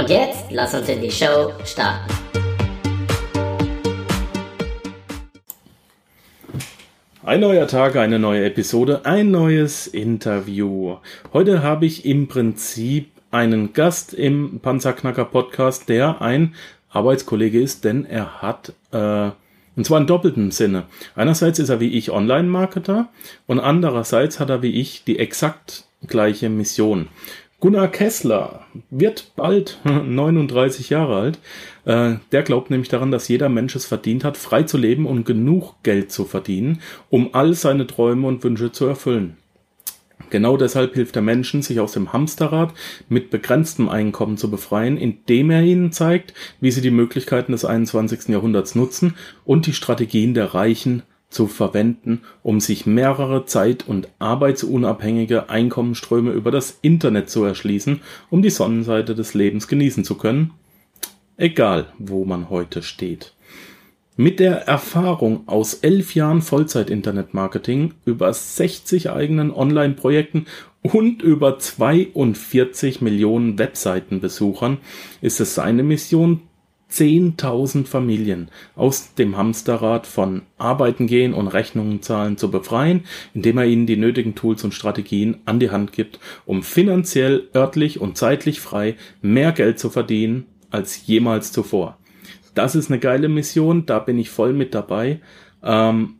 Und jetzt lass uns in die Show starten. Ein neuer Tag, eine neue Episode, ein neues Interview. Heute habe ich im Prinzip einen Gast im Panzerknacker Podcast, der ein Arbeitskollege ist, denn er hat, äh, und zwar in doppeltem Sinne. Einerseits ist er wie ich Online-Marketer und andererseits hat er wie ich die exakt gleiche Mission. Gunnar Kessler wird bald 39 Jahre alt. Äh, der glaubt nämlich daran, dass jeder Mensch es verdient hat, frei zu leben und genug Geld zu verdienen, um all seine Träume und Wünsche zu erfüllen. Genau deshalb hilft er Menschen, sich aus dem Hamsterrad mit begrenztem Einkommen zu befreien, indem er ihnen zeigt, wie sie die Möglichkeiten des 21. Jahrhunderts nutzen und die Strategien der Reichen zu verwenden, um sich mehrere zeit- und arbeitsunabhängige Einkommensströme über das Internet zu erschließen, um die Sonnenseite des Lebens genießen zu können, egal wo man heute steht. Mit der Erfahrung aus elf Jahren Vollzeit-Internet-Marketing, über 60 eigenen Online-Projekten und über 42 Millionen Webseitenbesuchern ist es seine Mission, 10.000 Familien aus dem Hamsterrad von Arbeiten gehen und Rechnungen zahlen zu befreien, indem er ihnen die nötigen Tools und Strategien an die Hand gibt, um finanziell, örtlich und zeitlich frei mehr Geld zu verdienen als jemals zuvor. Das ist eine geile Mission, da bin ich voll mit dabei. Ähm,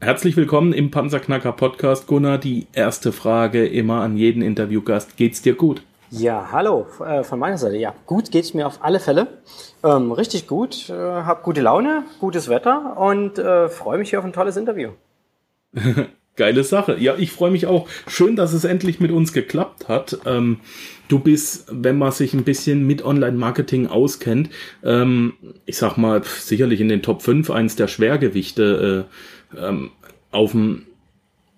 herzlich willkommen im Panzerknacker Podcast, Gunnar. Die erste Frage immer an jeden Interviewgast. Geht's dir gut? Ja, hallo äh, von meiner Seite. Ja, gut geht's mir auf alle Fälle. Ähm, richtig gut, äh, hab gute Laune, gutes Wetter und äh, freue mich hier auf ein tolles Interview. Geile Sache. Ja, ich freue mich auch. Schön, dass es endlich mit uns geklappt hat. Ähm, du bist, wenn man sich ein bisschen mit Online-Marketing auskennt, ähm, ich sag mal, sicherlich in den Top 5 eins der Schwergewichte auf dem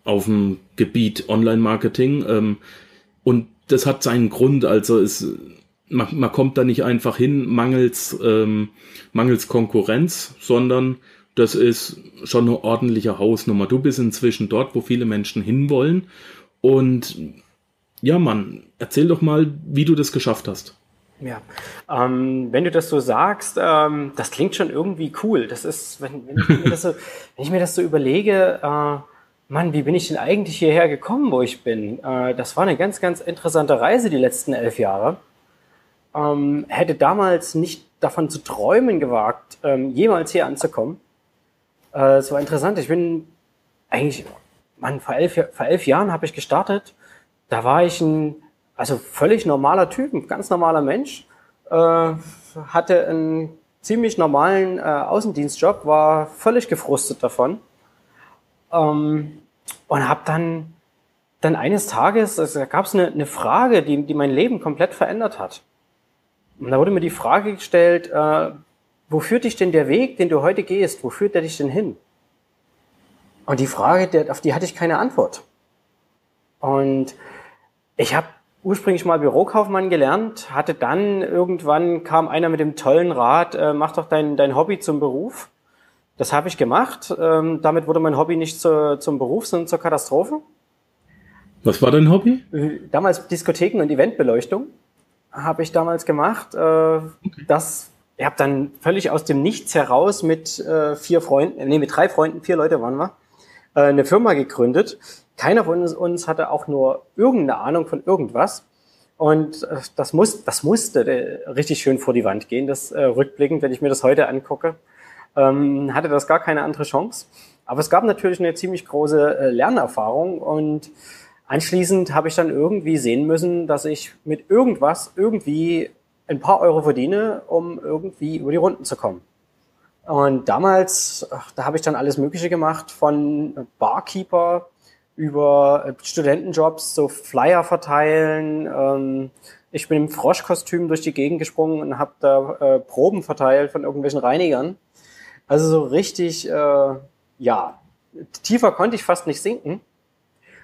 auf dem Gebiet Online-Marketing. Ähm, und das hat seinen Grund. Also es, man, man kommt da nicht einfach hin, mangels, ähm, mangels Konkurrenz, sondern das ist schon eine ordentliche Hausnummer. Du bist inzwischen dort, wo viele Menschen hinwollen. Und ja, Mann, erzähl doch mal, wie du das geschafft hast. Ja, ähm, wenn du das so sagst, ähm, das klingt schon irgendwie cool. Das ist, wenn, wenn, ich, mir das so, wenn ich mir das so überlege, äh, Mann, wie bin ich denn eigentlich hierher gekommen, wo ich bin? Äh, das war eine ganz, ganz interessante Reise die letzten elf Jahre. Ähm, hätte damals nicht davon zu träumen gewagt, ähm, jemals hier anzukommen. Äh, es war interessant. Ich bin eigentlich, Mann, vor elf, vor elf Jahren habe ich gestartet. Da war ich ein, also völlig normaler Typ, ein ganz normaler Mensch. Äh, hatte einen ziemlich normalen äh, Außendienstjob, war völlig gefrustet davon ähm, und habe dann, dann eines Tages, also da gab es eine, eine Frage, die, die mein Leben komplett verändert hat. Und da wurde mir die Frage gestellt, äh, wo führt dich denn der Weg, den du heute gehst, wo führt der dich denn hin? Und die Frage, der, auf die hatte ich keine Antwort. Und ich habe ursprünglich mal Bürokaufmann gelernt, hatte dann irgendwann kam einer mit dem tollen Rat, äh, mach doch dein, dein Hobby zum Beruf. Das habe ich gemacht. Ähm, damit wurde mein Hobby nicht zu, zum Beruf, sondern zur Katastrophe. Was war dein Hobby? Äh, damals Diskotheken und Eventbeleuchtung habe ich damals gemacht. Äh, okay. Das, ich habe dann völlig aus dem Nichts heraus mit äh, vier Freunden, nee, mit drei Freunden, vier Leute waren wir, äh, eine Firma gegründet. Keiner von uns, uns hatte auch nur irgendeine Ahnung von irgendwas. Und äh, das, muss, das musste äh, richtig schön vor die Wand gehen, das äh, rückblickend, wenn ich mir das heute angucke ähm, hatte das gar keine andere Chance. Aber es gab natürlich eine ziemlich große äh, Lernerfahrung und anschließend habe ich dann irgendwie sehen müssen, dass ich mit irgendwas irgendwie ein paar Euro verdiene, um irgendwie über die Runden zu kommen. Und damals, da habe ich dann alles Mögliche gemacht, von Barkeeper über äh, Studentenjobs, so Flyer verteilen, ähm, Ich bin im Froschkostüm durch die Gegend gesprungen und habe da äh, Proben verteilt von irgendwelchen Reinigern. Also so richtig, äh, ja, tiefer konnte ich fast nicht sinken.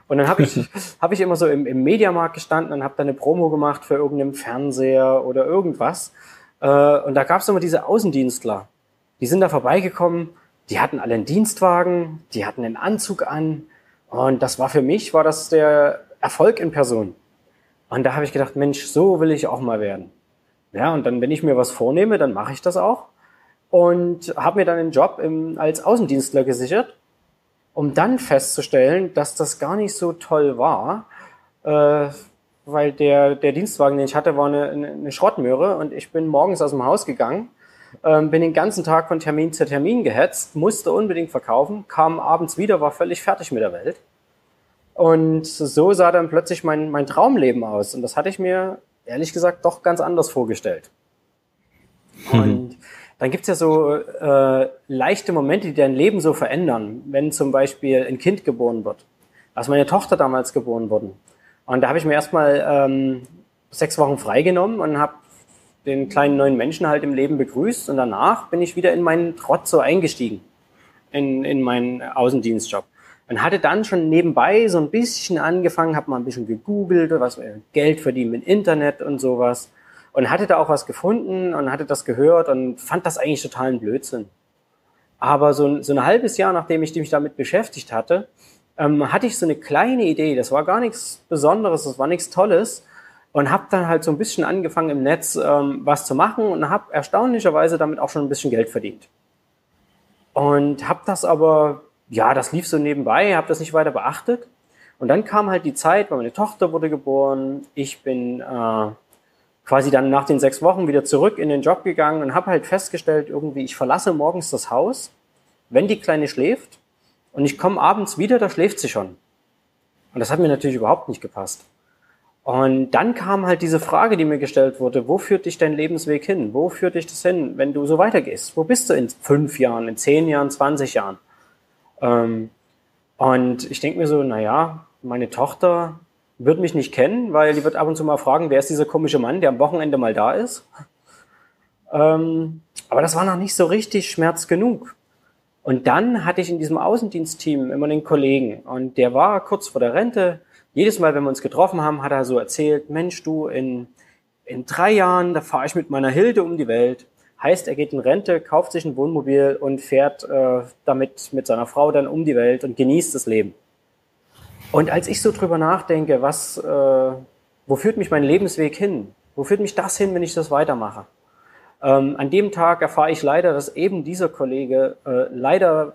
Und dann habe ich, hab ich immer so im, im Mediamarkt gestanden und habe da eine Promo gemacht für irgendeinen Fernseher oder irgendwas. Äh, und da gab es immer diese Außendienstler. Die sind da vorbeigekommen, die hatten alle einen Dienstwagen, die hatten einen Anzug an. Und das war für mich, war das der Erfolg in Person. Und da habe ich gedacht, Mensch, so will ich auch mal werden. Ja, und dann, wenn ich mir was vornehme, dann mache ich das auch. Und habe mir dann einen Job im, als Außendienstler gesichert um dann festzustellen, dass das gar nicht so toll war, äh, weil der, der Dienstwagen, den ich hatte, war eine, eine Schrottmöhre und ich bin morgens aus dem Haus gegangen, ähm, bin den ganzen Tag von Termin zu Termin gehetzt, musste unbedingt verkaufen, kam abends wieder, war völlig fertig mit der Welt. Und so sah dann plötzlich mein, mein Traumleben aus. Und das hatte ich mir, ehrlich gesagt, doch ganz anders vorgestellt. Mhm. Dann gibt's ja so äh, leichte Momente, die dein Leben so verändern, wenn zum Beispiel ein Kind geboren wird. Als meine Tochter damals geboren worden. Und da habe ich mir erstmal ähm, sechs Wochen freigenommen und habe den kleinen neuen Menschen halt im Leben begrüßt und danach bin ich wieder in meinen Trott so eingestiegen, in, in meinen Außendienstjob. Und hatte dann schon nebenbei so ein bisschen angefangen, habe mal ein bisschen gegoogelt, was Geld verdienen mit Internet und sowas und hatte da auch was gefunden und hatte das gehört und fand das eigentlich totalen Blödsinn. Aber so, so ein halbes Jahr, nachdem ich mich damit beschäftigt hatte, ähm, hatte ich so eine kleine Idee. Das war gar nichts Besonderes, das war nichts Tolles und habe dann halt so ein bisschen angefangen im Netz ähm, was zu machen und habe erstaunlicherweise damit auch schon ein bisschen Geld verdient. Und habe das aber, ja, das lief so nebenbei, habe das nicht weiter beachtet. Und dann kam halt die Zeit, weil meine Tochter wurde geboren, ich bin äh, quasi dann nach den sechs Wochen wieder zurück in den Job gegangen und habe halt festgestellt, irgendwie, ich verlasse morgens das Haus, wenn die Kleine schläft und ich komme abends wieder, da schläft sie schon. Und das hat mir natürlich überhaupt nicht gepasst. Und dann kam halt diese Frage, die mir gestellt wurde, wo führt dich dein Lebensweg hin? Wo führt dich das hin, wenn du so weitergehst? Wo bist du in fünf Jahren, in zehn Jahren, zwanzig Jahren? Ähm, und ich denke mir so, na ja, meine Tochter wird mich nicht kennen, weil die wird ab und zu mal fragen, wer ist dieser komische Mann, der am Wochenende mal da ist. Ähm, aber das war noch nicht so richtig Schmerz genug. Und dann hatte ich in diesem Außendienstteam immer einen Kollegen und der war kurz vor der Rente. Jedes Mal, wenn wir uns getroffen haben, hat er so erzählt, Mensch, du, in, in drei Jahren, da fahre ich mit meiner Hilde um die Welt. Heißt, er geht in Rente, kauft sich ein Wohnmobil und fährt äh, damit mit seiner Frau dann um die Welt und genießt das Leben. Und als ich so drüber nachdenke, was, äh, wo führt mich mein Lebensweg hin? Wo führt mich das hin, wenn ich das weitermache? Ähm, an dem Tag erfahre ich leider, dass eben dieser Kollege äh, leider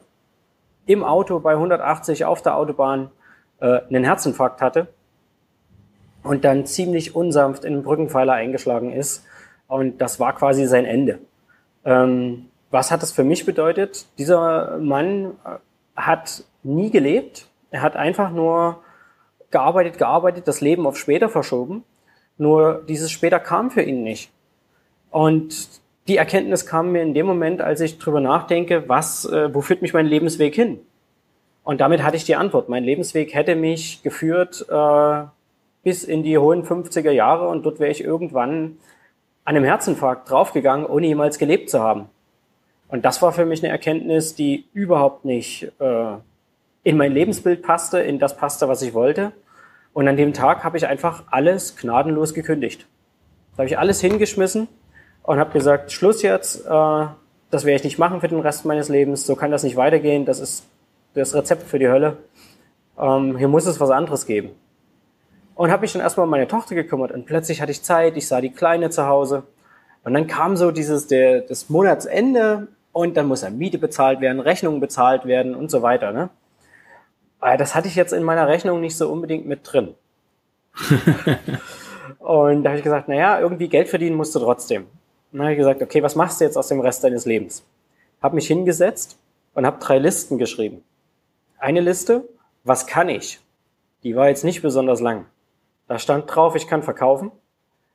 im Auto bei 180 auf der Autobahn äh, einen Herzinfarkt hatte und dann ziemlich unsanft in den Brückenpfeiler eingeschlagen ist. Und das war quasi sein Ende. Ähm, was hat das für mich bedeutet? Dieser Mann äh, hat nie gelebt, er hat einfach nur gearbeitet, gearbeitet, das Leben auf später verschoben. Nur dieses später kam für ihn nicht. Und die Erkenntnis kam mir in dem Moment, als ich drüber nachdenke, was, äh, wo führt mich mein Lebensweg hin? Und damit hatte ich die Antwort. Mein Lebensweg hätte mich geführt äh, bis in die hohen 50er Jahre und dort wäre ich irgendwann an einem Herzinfarkt draufgegangen, ohne jemals gelebt zu haben. Und das war für mich eine Erkenntnis, die überhaupt nicht äh, in mein Lebensbild passte, in das passte, was ich wollte. Und an dem Tag habe ich einfach alles gnadenlos gekündigt. Da habe ich alles hingeschmissen und habe gesagt, Schluss jetzt, äh, das werde ich nicht machen für den Rest meines Lebens, so kann das nicht weitergehen, das ist das Rezept für die Hölle. Ähm, hier muss es was anderes geben. Und habe mich dann erstmal um meine Tochter gekümmert und plötzlich hatte ich Zeit, ich sah die Kleine zu Hause. Und dann kam so dieses, der, das Monatsende und dann muss ja Miete bezahlt werden, Rechnungen bezahlt werden und so weiter. Ne? Ah, das hatte ich jetzt in meiner Rechnung nicht so unbedingt mit drin. und da habe ich gesagt, naja, irgendwie Geld verdienen musst du trotzdem. Und dann habe ich gesagt, okay, was machst du jetzt aus dem Rest deines Lebens? Habe mich hingesetzt und habe drei Listen geschrieben. Eine Liste, was kann ich? Die war jetzt nicht besonders lang. Da stand drauf, ich kann verkaufen.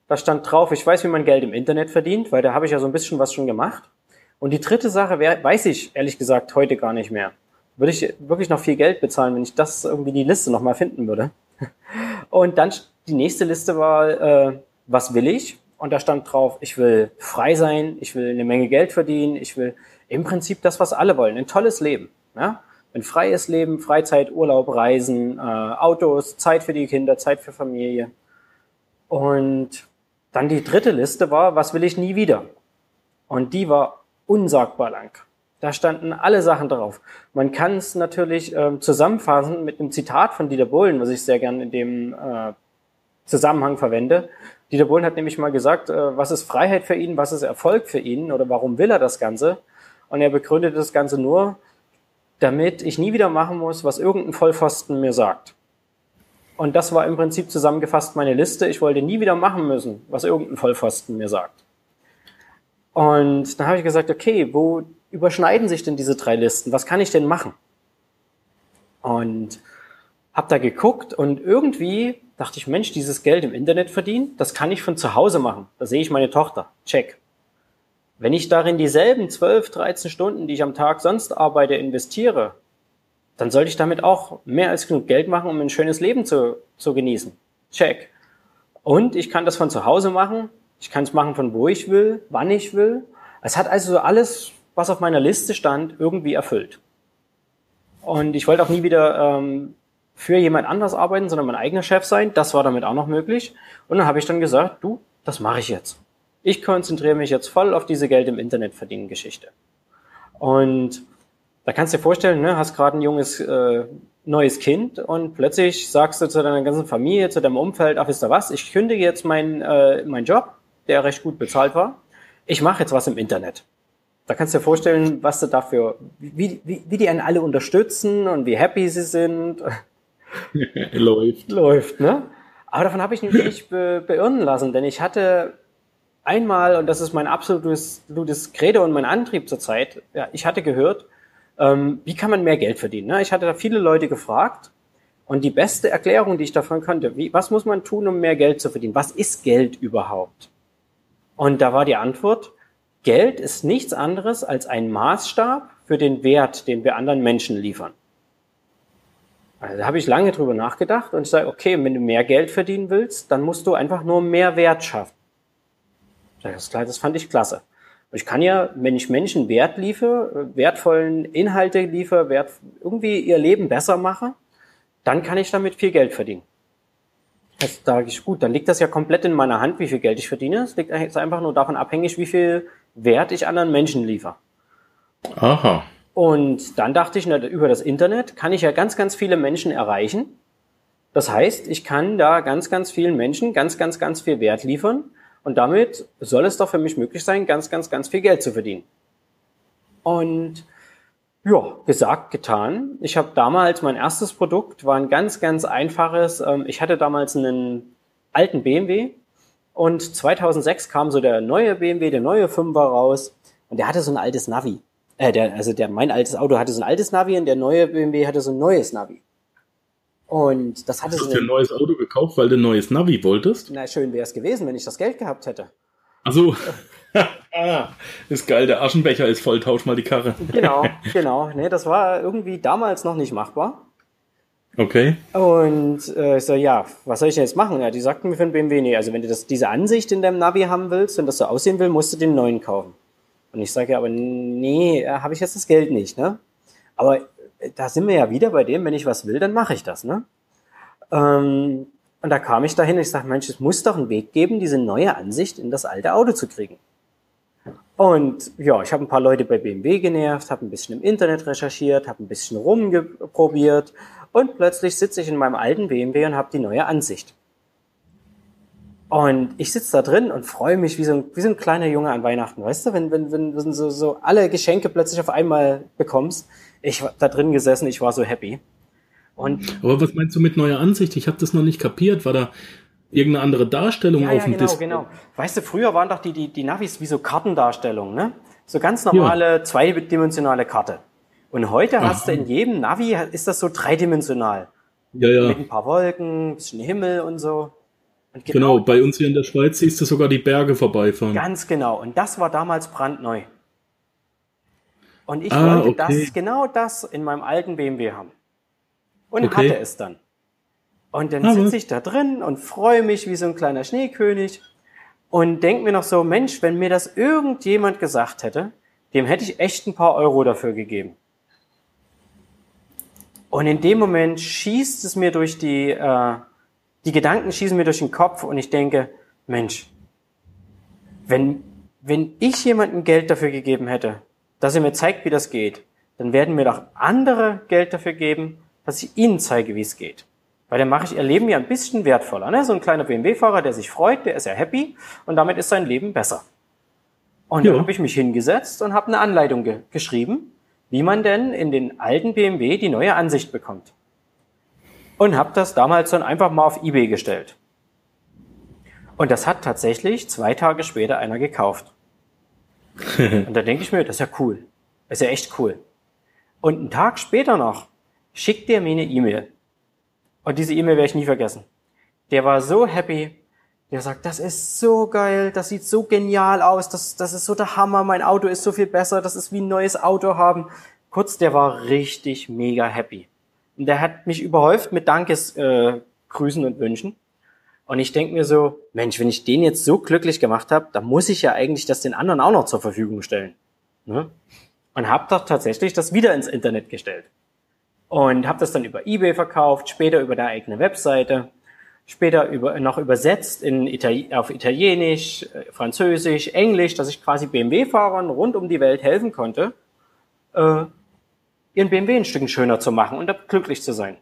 Da stand drauf, ich weiß, wie man Geld im Internet verdient, weil da habe ich ja so ein bisschen was schon gemacht. Und die dritte Sache weiß ich ehrlich gesagt heute gar nicht mehr würde ich wirklich noch viel Geld bezahlen, wenn ich das irgendwie die Liste nochmal finden würde. Und dann die nächste Liste war, äh, was will ich? Und da stand drauf, ich will frei sein, ich will eine Menge Geld verdienen, ich will im Prinzip das, was alle wollen, ein tolles Leben. Ja? Ein freies Leben, Freizeit, Urlaub, Reisen, äh, Autos, Zeit für die Kinder, Zeit für Familie. Und dann die dritte Liste war, was will ich nie wieder? Und die war unsagbar lang. Da standen alle Sachen drauf. Man kann es natürlich ähm, zusammenfassen mit einem Zitat von Dieter Bohlen, was ich sehr gern in dem äh, Zusammenhang verwende. Dieter Bohlen hat nämlich mal gesagt, äh, was ist Freiheit für ihn, was ist Erfolg für ihn oder warum will er das Ganze? Und er begründet das Ganze nur, damit ich nie wieder machen muss, was irgendein Vollpfosten mir sagt. Und das war im Prinzip zusammengefasst meine Liste. Ich wollte nie wieder machen müssen, was irgendein Vollpfosten mir sagt. Und dann habe ich gesagt, okay, wo überschneiden sich denn diese drei Listen? Was kann ich denn machen? Und habe da geguckt und irgendwie dachte ich, Mensch, dieses Geld im Internet verdienen, das kann ich von zu Hause machen. Da sehe ich meine Tochter. Check. Wenn ich darin dieselben 12, 13 Stunden, die ich am Tag sonst arbeite, investiere, dann sollte ich damit auch mehr als genug Geld machen, um ein schönes Leben zu, zu genießen. Check. Und ich kann das von zu Hause machen. Ich kann es machen von wo ich will, wann ich will. Es hat also alles was auf meiner Liste stand, irgendwie erfüllt. Und ich wollte auch nie wieder ähm, für jemand anders arbeiten, sondern mein eigener Chef sein. Das war damit auch noch möglich. Und dann habe ich dann gesagt, du, das mache ich jetzt. Ich konzentriere mich jetzt voll auf diese Geld im Internet verdienen Geschichte. Und da kannst du dir vorstellen, ne, hast gerade ein junges äh, neues Kind und plötzlich sagst du zu deiner ganzen Familie, zu deinem Umfeld, ach wisst ihr was, ich kündige jetzt meinen äh, mein Job, der recht gut bezahlt war. Ich mache jetzt was im Internet. Da kannst du dir vorstellen, was du dafür, wie, wie, wie die einen alle unterstützen und wie happy sie sind. Läuft. Läuft, ne? Aber davon habe ich mich nicht be beirren lassen, denn ich hatte einmal, und das ist mein absolutes, absolutes Credo und mein Antrieb zurzeit, ja, ich hatte gehört, ähm, wie kann man mehr Geld verdienen? Ne? Ich hatte da viele Leute gefragt und die beste Erklärung, die ich davon kannte, wie, was muss man tun, um mehr Geld zu verdienen? Was ist Geld überhaupt? Und da war die Antwort, Geld ist nichts anderes als ein Maßstab für den Wert, den wir anderen Menschen liefern. Also da habe ich lange drüber nachgedacht und ich sage, okay, wenn du mehr Geld verdienen willst, dann musst du einfach nur mehr Wert schaffen. Das, das fand ich klasse. Ich kann ja, wenn ich Menschen Wert liefere, wertvollen Inhalte liefere, wert, irgendwie ihr Leben besser mache, dann kann ich damit viel Geld verdienen. Jetzt sage ich, gut, dann liegt das ja komplett in meiner Hand, wie viel Geld ich verdiene. Es liegt einfach nur davon abhängig, wie viel Wert ich anderen Menschen liefere. Aha. Und dann dachte ich, über das Internet kann ich ja ganz, ganz viele Menschen erreichen. Das heißt, ich kann da ganz, ganz vielen Menschen ganz, ganz, ganz viel Wert liefern. Und damit soll es doch für mich möglich sein, ganz, ganz, ganz viel Geld zu verdienen. Und ja, gesagt, getan. Ich habe damals mein erstes Produkt, war ein ganz, ganz einfaches. Ähm, ich hatte damals einen alten BMW, und 2006 kam so der neue BMW, der neue 5er raus und der hatte so ein altes Navi. Äh, der, also der, mein altes Auto hatte so ein altes Navi und der neue BMW hatte so ein neues Navi. Und das hatte Hast so du ein neues Auto gekauft, weil du ein neues Navi wolltest? Na, schön wäre es gewesen, wenn ich das Geld gehabt hätte. Also, ist geil, der Aschenbecher ist voll, tausch mal die Karre. Genau, genau. Nee, das war irgendwie damals noch nicht machbar. Okay. Und äh, ich so, ja, was soll ich denn jetzt machen? Ja, die sagten mir für den BMW, nee, also wenn du das, diese Ansicht in deinem Navi haben willst und das so aussehen will, musst du den neuen kaufen. Und ich sage ja, aber nee, äh, habe ich jetzt das Geld nicht, ne? Aber äh, da sind wir ja wieder bei dem, wenn ich was will, dann mache ich das, ne? Ähm, und da kam ich dahin und ich sage, Mensch, es muss doch einen Weg geben, diese neue Ansicht in das alte Auto zu kriegen. Und ja, ich habe ein paar Leute bei BMW genervt, habe ein bisschen im Internet recherchiert, habe ein bisschen rumprobiert und plötzlich sitze ich in meinem alten BMW und habe die neue Ansicht. Und ich sitze da drin und freue mich wie so, ein, wie so ein kleiner Junge an Weihnachten, weißt du, wenn, wenn, wenn, wenn so, so alle Geschenke plötzlich auf einmal bekommst. Ich war da drin gesessen, ich war so happy. Und Aber was meinst du mit neuer Ansicht? Ich habe das noch nicht kapiert. War da irgendeine andere Darstellung ja, auf ja, dem genau, Display? genau. Weißt du, früher waren doch die, die, die Navis wie so Kartendarstellungen, ne? So ganz normale ja. zweidimensionale Karte. Und heute Aha. hast du in jedem Navi, ist das so dreidimensional. Ja, ja. Mit ein paar Wolken, ein bisschen Himmel und so. Und genau, genau, bei uns hier in der Schweiz siehst du sogar die Berge vorbeifahren. Ganz genau. Und das war damals brandneu. Und ich ah, wollte okay. das, genau das in meinem alten BMW haben. Und okay. hatte es dann. Und dann ah, sitze ich da drin und freue mich wie so ein kleiner Schneekönig. und denke mir noch so, Mensch, wenn mir das irgendjemand gesagt hätte, dem hätte ich echt ein paar Euro dafür gegeben. Und in dem Moment schießt es mir durch die, äh, die Gedanken schießen mir durch den Kopf und ich denke, Mensch, wenn, wenn ich jemandem Geld dafür gegeben hätte, dass er mir zeigt, wie das geht, dann werden mir doch andere Geld dafür geben, dass ich ihnen zeige, wie es geht. Weil dann mache ich ihr Leben ja ein bisschen wertvoller. Ne? So ein kleiner BMW-Fahrer, der sich freut, der ist ja happy und damit ist sein Leben besser. Und ja. dann habe ich mich hingesetzt und habe eine Anleitung ge geschrieben, wie man denn in den alten BMW die neue Ansicht bekommt. Und habe das damals dann einfach mal auf eBay gestellt. Und das hat tatsächlich zwei Tage später einer gekauft. und da denke ich mir, das ist ja cool. Das ist ja echt cool. Und einen Tag später noch schickt der mir eine E-Mail. Und diese E-Mail werde ich nie vergessen. Der war so happy. Der sagt, das ist so geil, das sieht so genial aus, das, das ist so der Hammer, mein Auto ist so viel besser, das ist wie ein neues Auto haben. Kurz, der war richtig mega happy. Und der hat mich überhäuft mit Dankesgrüßen äh, und Wünschen. Und ich denke mir so, Mensch, wenn ich den jetzt so glücklich gemacht habe, dann muss ich ja eigentlich das den anderen auch noch zur Verfügung stellen. Ne? Und habe doch tatsächlich das wieder ins Internet gestellt. Und habe das dann über eBay verkauft, später über der eigene Webseite, später über, noch übersetzt in Itali auf Italienisch, äh, Französisch, Englisch, dass ich quasi BMW-Fahrern rund um die Welt helfen konnte, äh, ihren BMW ein Stück schöner zu machen und glücklich zu sein.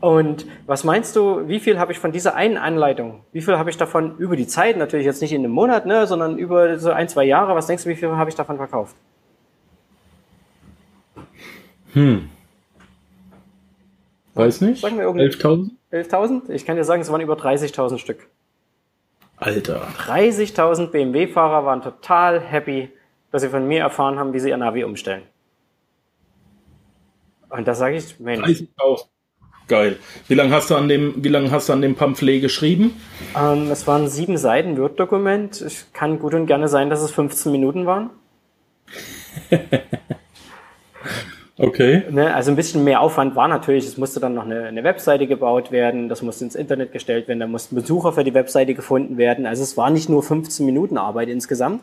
Und was meinst du, wie viel habe ich von dieser einen Anleitung, wie viel habe ich davon über die Zeit, natürlich jetzt nicht in einem Monat, ne, sondern über so ein, zwei Jahre, was denkst du, wie viel habe ich davon verkauft? Hm. Weiß nicht. 11.000? 11.000? Ich kann dir sagen, es waren über 30.000 Stück. Alter. 30.000 BMW-Fahrer waren total happy, dass sie von mir erfahren haben, wie sie ihr Navi umstellen. Und da sage ich, Mensch. 30.000. Geil. Wie lange hast du an dem, wie lange hast du an dem Pamphlet geschrieben? Ähm, es waren sieben Seiten Word-Dokument. Es kann gut und gerne sein, dass es 15 Minuten waren. okay. Ne, also ein bisschen mehr Aufwand war natürlich. Es musste dann noch eine, eine, Webseite gebaut werden. Das musste ins Internet gestellt werden. Da mussten Besucher für die Webseite gefunden werden. Also es war nicht nur 15 Minuten Arbeit insgesamt.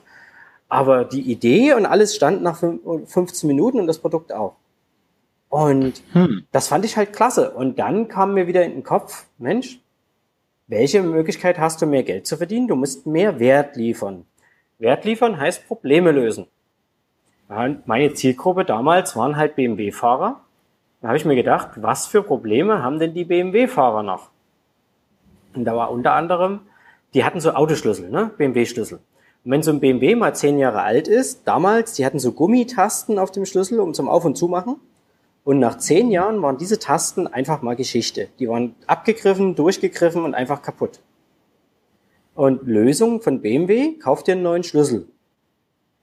Aber die Idee und alles stand nach 15 Minuten und das Produkt auch. Und hm. das fand ich halt klasse. Und dann kam mir wieder in den Kopf, Mensch, welche Möglichkeit hast du, mehr Geld zu verdienen? Du musst mehr Wert liefern. Wert liefern heißt Probleme lösen. Meine Zielgruppe damals waren halt BMW-Fahrer. Da habe ich mir gedacht, was für Probleme haben denn die BMW-Fahrer noch? Und da war unter anderem, die hatten so Autoschlüssel, ne? BMW-Schlüssel. Und wenn so ein BMW mal zehn Jahre alt ist, damals, die hatten so Gummitasten auf dem Schlüssel, um zum Auf- und Zumachen. Und nach zehn Jahren waren diese Tasten einfach mal Geschichte. Die waren abgegriffen, durchgegriffen und einfach kaputt. Und Lösung von BMW, kauft dir einen neuen Schlüssel.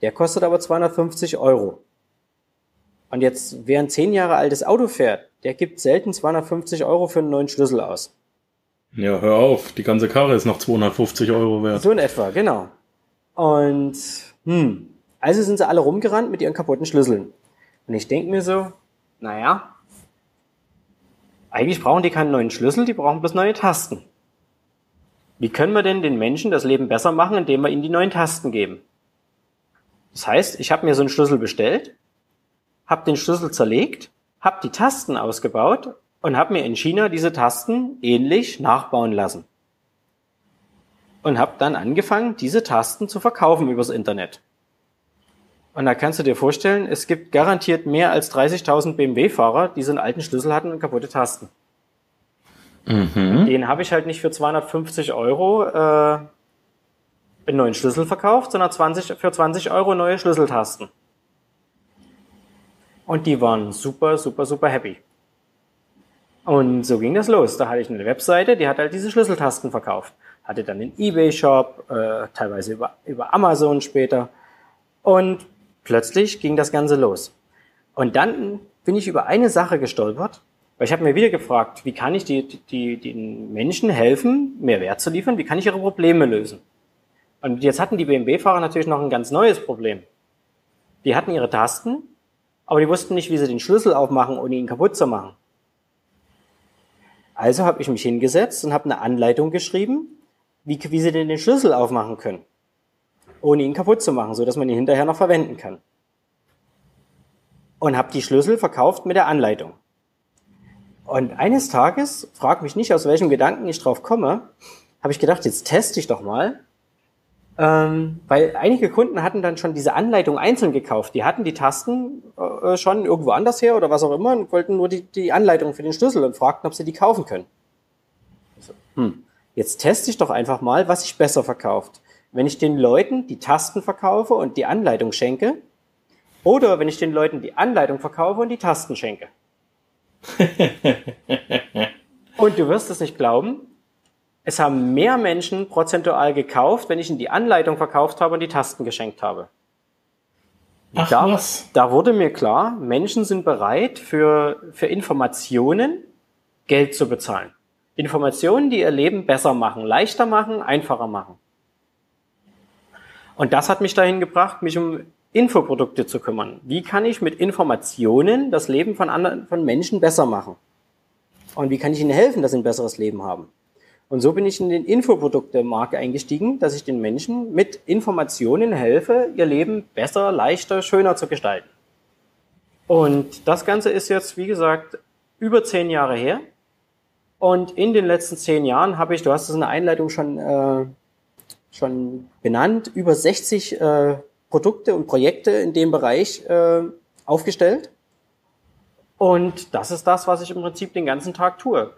Der kostet aber 250 Euro. Und jetzt, wer ein zehn Jahre altes Auto fährt, der gibt selten 250 Euro für einen neuen Schlüssel aus. Ja, hör auf, die ganze Karre ist noch 250 Euro wert. So in etwa, genau. Und, hm, also sind sie alle rumgerannt mit ihren kaputten Schlüsseln. Und ich denke mir so, naja, eigentlich brauchen die keinen neuen Schlüssel, die brauchen bloß neue Tasten. Wie können wir denn den Menschen das Leben besser machen, indem wir ihnen die neuen Tasten geben? Das heißt, ich habe mir so einen Schlüssel bestellt, habe den Schlüssel zerlegt, habe die Tasten ausgebaut und habe mir in China diese Tasten ähnlich nachbauen lassen. Und habe dann angefangen, diese Tasten zu verkaufen übers Internet. Und da kannst du dir vorstellen, es gibt garantiert mehr als 30.000 BMW-Fahrer, die so einen alten Schlüssel hatten und kaputte Tasten. Mhm. Den habe ich halt nicht für 250 Euro äh, einen neuen Schlüssel verkauft, sondern 20, für 20 Euro neue Schlüsseltasten. Und die waren super, super, super happy. Und so ging das los. Da hatte ich eine Webseite, die hat halt diese Schlüsseltasten verkauft. Hatte dann den Ebay-Shop, äh, teilweise über, über Amazon später. Und plötzlich ging das Ganze los. Und dann bin ich über eine Sache gestolpert, weil ich habe mir wieder gefragt, wie kann ich die, die, den Menschen helfen, mehr Wert zu liefern, wie kann ich ihre Probleme lösen? Und jetzt hatten die BMW-Fahrer natürlich noch ein ganz neues Problem. Die hatten ihre Tasten, aber die wussten nicht, wie sie den Schlüssel aufmachen, ohne ihn kaputt zu machen. Also habe ich mich hingesetzt und habe eine Anleitung geschrieben, wie, wie sie denn den Schlüssel aufmachen können, ohne ihn kaputt zu machen, so dass man ihn hinterher noch verwenden kann. Und habe die Schlüssel verkauft mit der Anleitung. Und eines Tages, frag mich nicht, aus welchem Gedanken ich drauf komme, habe ich gedacht, jetzt teste ich doch mal, ähm, weil einige Kunden hatten dann schon diese Anleitung einzeln gekauft. Die hatten die Tasten äh, schon irgendwo anders her oder was auch immer und wollten nur die, die Anleitung für den Schlüssel und fragten, ob sie die kaufen können. So, hm. Jetzt teste ich doch einfach mal, was sich besser verkauft. Wenn ich den Leuten die Tasten verkaufe und die Anleitung schenke, oder wenn ich den Leuten die Anleitung verkaufe und die Tasten schenke. und du wirst es nicht glauben, es haben mehr Menschen prozentual gekauft, wenn ich ihnen die Anleitung verkauft habe und die Tasten geschenkt habe. Ach, da, was? da wurde mir klar, Menschen sind bereit, für, für Informationen Geld zu bezahlen. Informationen, die ihr Leben besser machen, leichter machen, einfacher machen. Und das hat mich dahin gebracht, mich um Infoprodukte zu kümmern. Wie kann ich mit Informationen das Leben von anderen, von Menschen besser machen? Und wie kann ich ihnen helfen, dass sie ein besseres Leben haben? Und so bin ich in den Infoprodukte-Markt eingestiegen, dass ich den Menschen mit Informationen helfe, ihr Leben besser, leichter, schöner zu gestalten. Und das Ganze ist jetzt, wie gesagt, über zehn Jahre her. Und in den letzten zehn Jahren habe ich, du hast es in der Einleitung schon, äh, schon benannt, über 60 äh, Produkte und Projekte in dem Bereich äh, aufgestellt. Und das ist das, was ich im Prinzip den ganzen Tag tue.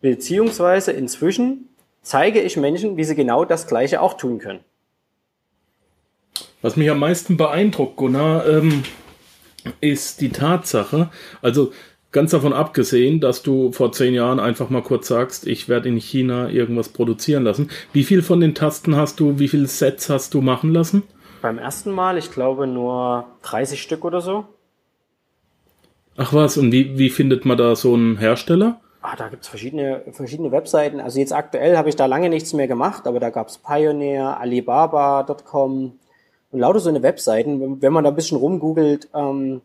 Beziehungsweise inzwischen zeige ich Menschen, wie sie genau das Gleiche auch tun können. Was mich am meisten beeindruckt, Gunnar, ähm, ist die Tatsache, also Ganz davon abgesehen, dass du vor zehn Jahren einfach mal kurz sagst, ich werde in China irgendwas produzieren lassen. Wie viel von den Tasten hast du, wie viele Sets hast du machen lassen? Beim ersten Mal, ich glaube nur 30 Stück oder so. Ach was, und wie, wie findet man da so einen Hersteller? Ah, da gibt's verschiedene, verschiedene Webseiten. Also jetzt aktuell habe ich da lange nichts mehr gemacht, aber da gab's Pioneer, Alibaba.com und lauter so eine Webseiten. Wenn man da ein bisschen rumgoogelt, ähm,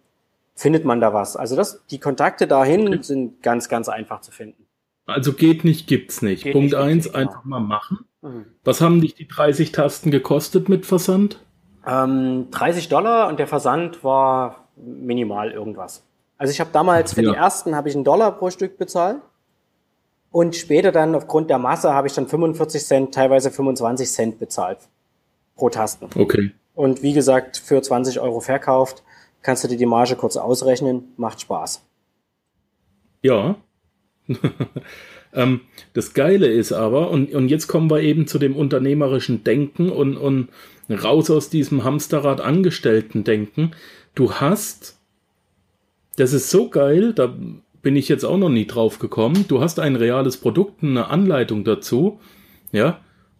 findet man da was. Also das, die Kontakte dahin okay. sind ganz, ganz einfach zu finden. Also geht nicht, gibt's nicht. Geht Punkt nicht, eins, nicht, einfach genau. mal machen. Mhm. Was haben dich die 30 Tasten gekostet mit Versand? Ähm, 30 Dollar und der Versand war minimal irgendwas. Also ich habe damals für ja. die ersten habe ich einen Dollar pro Stück bezahlt und später dann aufgrund der Masse habe ich dann 45 Cent, teilweise 25 Cent bezahlt pro Tasten. Okay. Und wie gesagt für 20 Euro verkauft kannst du dir die Marge kurz ausrechnen, macht Spaß. Ja. ähm, das Geile ist aber, und, und jetzt kommen wir eben zu dem unternehmerischen Denken und, und raus aus diesem Hamsterrad Angestellten Denken. Du hast, das ist so geil, da bin ich jetzt auch noch nie drauf gekommen. Du hast ein reales Produkt, eine Anleitung dazu, ja,